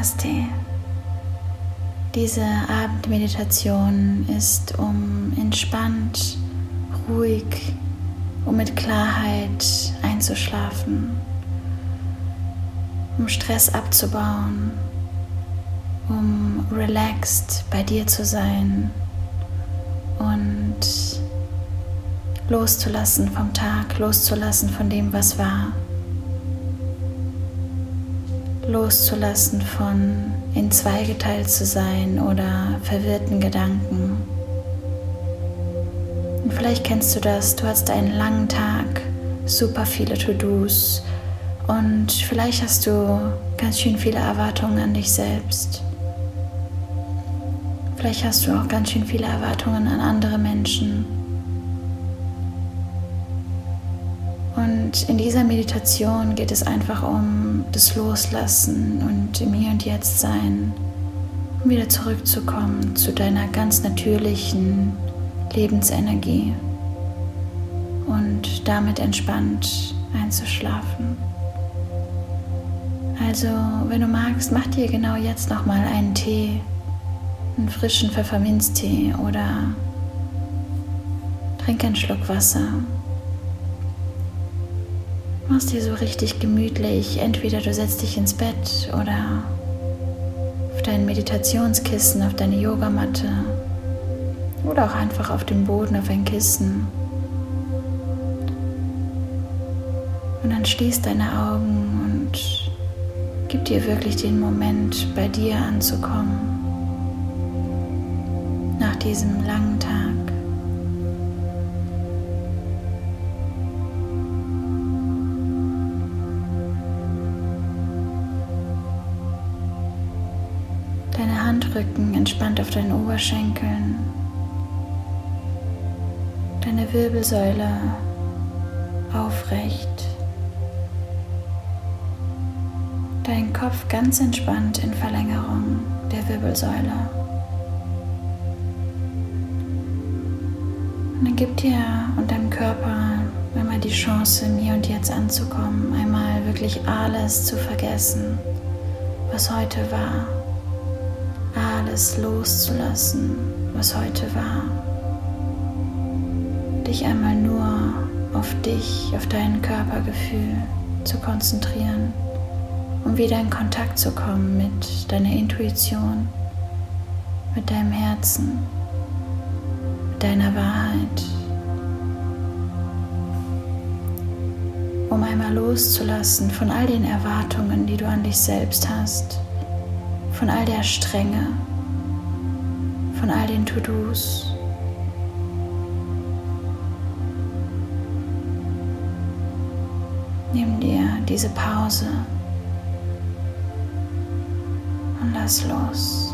Namaste. Diese Abendmeditation ist, um entspannt, ruhig, um mit Klarheit einzuschlafen, um Stress abzubauen, um relaxed bei dir zu sein und loszulassen vom Tag, loszulassen von dem, was war, loszulassen von in zwei geteilt zu sein oder verwirrten Gedanken. Und vielleicht kennst du das, du hast einen langen Tag, super viele To-Dos und vielleicht hast du ganz schön viele Erwartungen an dich selbst. Vielleicht hast du auch ganz schön viele Erwartungen an andere Menschen. Und in dieser Meditation geht es einfach um das Loslassen und im Hier und Jetzt sein, um wieder zurückzukommen zu deiner ganz natürlichen Lebensenergie und damit entspannt einzuschlafen. Also, wenn du magst, mach dir genau jetzt nochmal einen Tee, einen frischen Pfefferminztee oder trink einen Schluck Wasser. Mach's dir so richtig gemütlich. Entweder du setzt dich ins Bett oder auf dein Meditationskissen, auf deine Yogamatte oder auch einfach auf dem Boden auf ein Kissen. Und dann schließ deine Augen und gib dir wirklich den Moment, bei dir anzukommen. Nach diesem langen Tag. Handrücken entspannt auf deinen Oberschenkeln, deine Wirbelsäule aufrecht, dein Kopf ganz entspannt in Verlängerung der Wirbelsäule. Und dann gib dir und deinem Körper einmal die Chance, im Hier und Jetzt anzukommen, einmal wirklich alles zu vergessen, was heute war alles loszulassen, was heute war. Dich einmal nur auf dich, auf dein Körpergefühl zu konzentrieren, um wieder in Kontakt zu kommen mit deiner Intuition, mit deinem Herzen, mit deiner Wahrheit. Um einmal loszulassen von all den Erwartungen, die du an dich selbst hast, von all der Strenge, von all den To-Dos. Nimm dir diese Pause und lass los.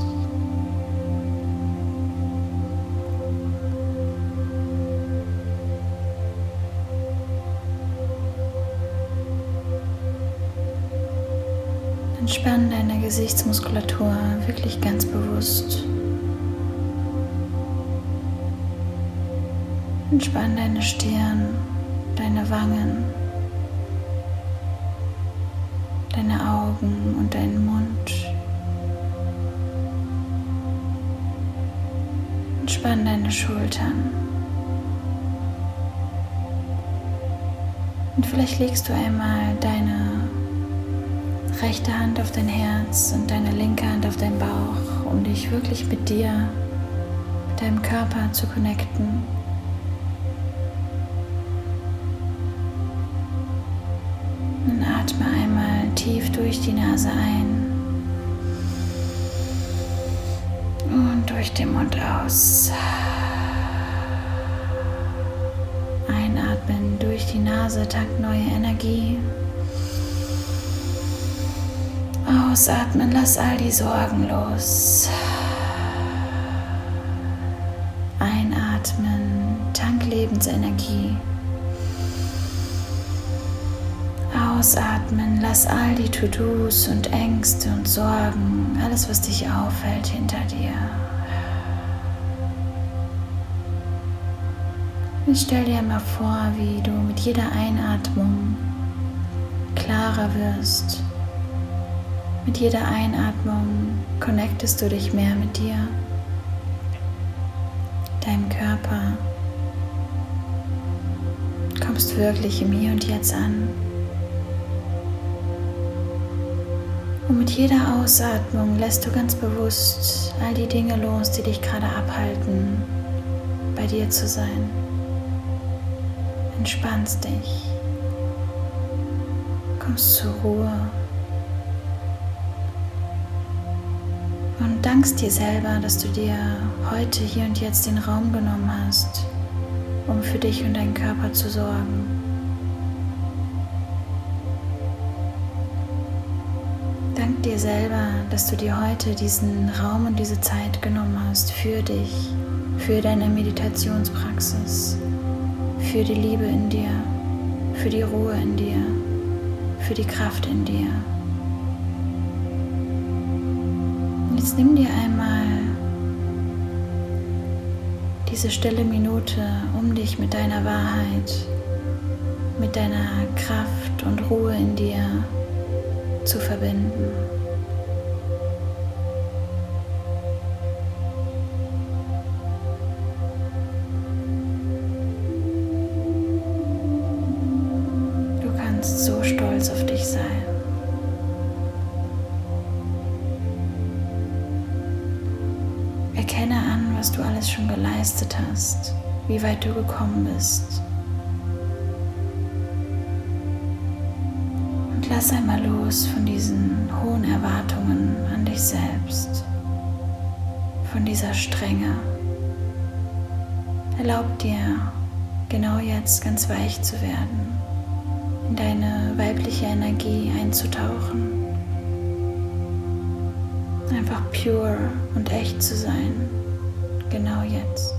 Entspann deine Gesichtsmuskulatur wirklich ganz bewusst. Entspann deine Stirn, deine Wangen, deine Augen und deinen Mund. Entspann deine Schultern. Und vielleicht legst du einmal deine rechte Hand auf dein Herz und deine linke Hand auf deinen Bauch, um dich wirklich mit dir, mit deinem Körper zu connecten. Tief durch die Nase ein und durch den Mund aus. Einatmen durch die Nase tankt neue Energie. Ausatmen, lass all die Sorgen los. Einatmen, tank Lebensenergie. Ausatmen, lass all die To-Dos und Ängste und Sorgen, alles, was dich aufhält, hinter dir. Und stell dir mal vor, wie du mit jeder Einatmung klarer wirst, Mit jeder Einatmung connectest du dich mehr mit dir, deinem Körper, kommst wirklich im Hier und Jetzt an. Und mit jeder Ausatmung lässt du ganz bewusst all die Dinge los, die dich gerade abhalten, bei dir zu sein. Entspannst dich, kommst zur Ruhe und dankst dir selber, dass du dir heute hier und jetzt den Raum genommen hast, um für dich und deinen Körper zu sorgen. Dir selber, dass du dir heute diesen Raum und diese Zeit genommen hast für dich, für deine Meditationspraxis, für die Liebe in dir, für die Ruhe in dir, für die Kraft in dir. jetzt nimm dir einmal diese stille Minute, um dich mit deiner Wahrheit, mit deiner Kraft und Ruhe in dir zu verbinden. Wie weit du gekommen bist. Und lass einmal los von diesen hohen Erwartungen an dich selbst, von dieser Strenge. Erlaub dir, genau jetzt ganz weich zu werden, in deine weibliche Energie einzutauchen einfach pure und echt zu sein, genau jetzt.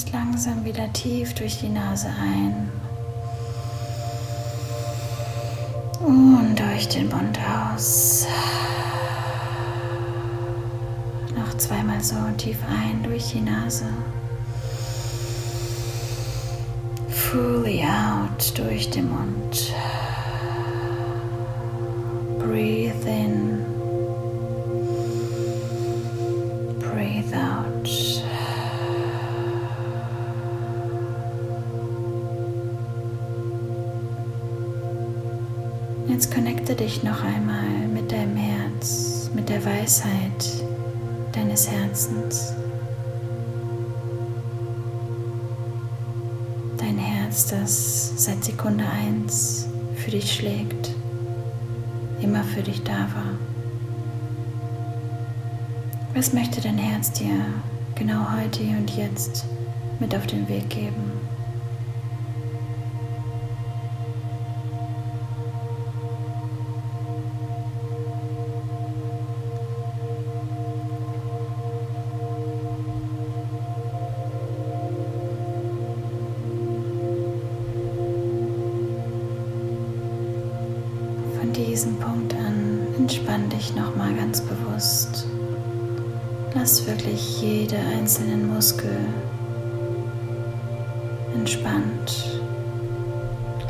Atme ganz langsam wieder tief durch die Nase ein und durch den Mund aus. Noch zweimal so tief ein durch die Nase. Fully out durch den Mund. Breathe in. Jetzt connecte dich noch einmal mit deinem Herz, mit der Weisheit deines Herzens. Dein Herz, das seit Sekunde 1 für dich schlägt, immer für dich da war. Was möchte dein Herz dir genau heute und jetzt mit auf den Weg geben? Diesem Punkt an entspann dich nochmal ganz bewusst. Lass wirklich jede einzelnen Muskel entspannt,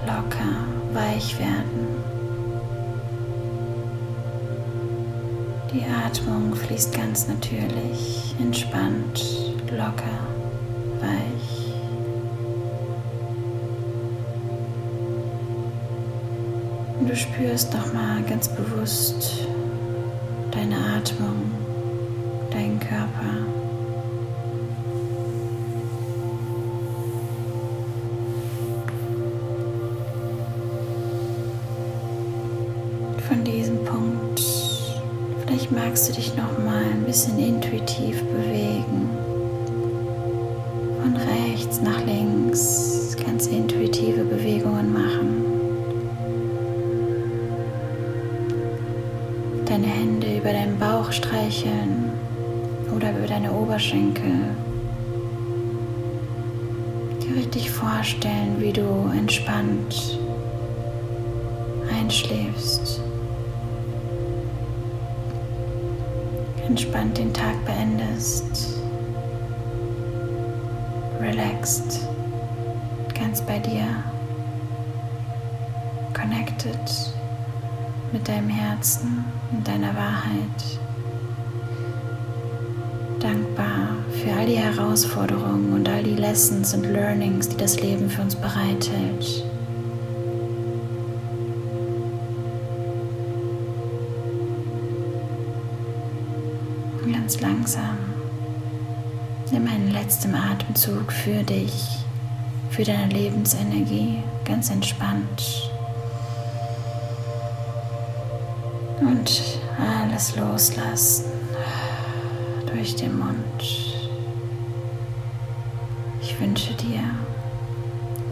locker, weich werden. Die Atmung fließt ganz natürlich, entspannt, locker, weich. Du spürst nochmal ganz bewusst deine Atmung, deinen Körper. Von diesem Punkt, vielleicht magst du dich noch mal ein bisschen intuitiv bewegen. Von rechts nach links ganz intuitive Bewegungen machen. Streicheln oder über deine Oberschenkel. Dir richtig vorstellen, wie du entspannt einschläfst. Entspannt den Tag beendest. Relaxed, ganz bei dir. Connected mit deinem Herzen und deiner Wahrheit. Dankbar für all die Herausforderungen und all die Lessons und Learnings, die das Leben für uns bereithält. Und ganz langsam nimm einen letzten Atemzug für dich, für deine Lebensenergie, ganz entspannt. Und alles loslassen durch den Mund. Ich wünsche dir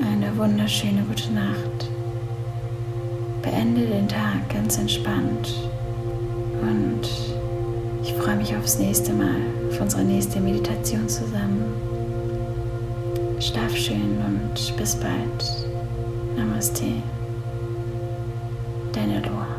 eine wunderschöne gute Nacht. Beende den Tag ganz entspannt und ich freue mich aufs nächste Mal, auf unsere nächste Meditation zusammen. Schlaf schön und bis bald. Namaste. Deine Loa.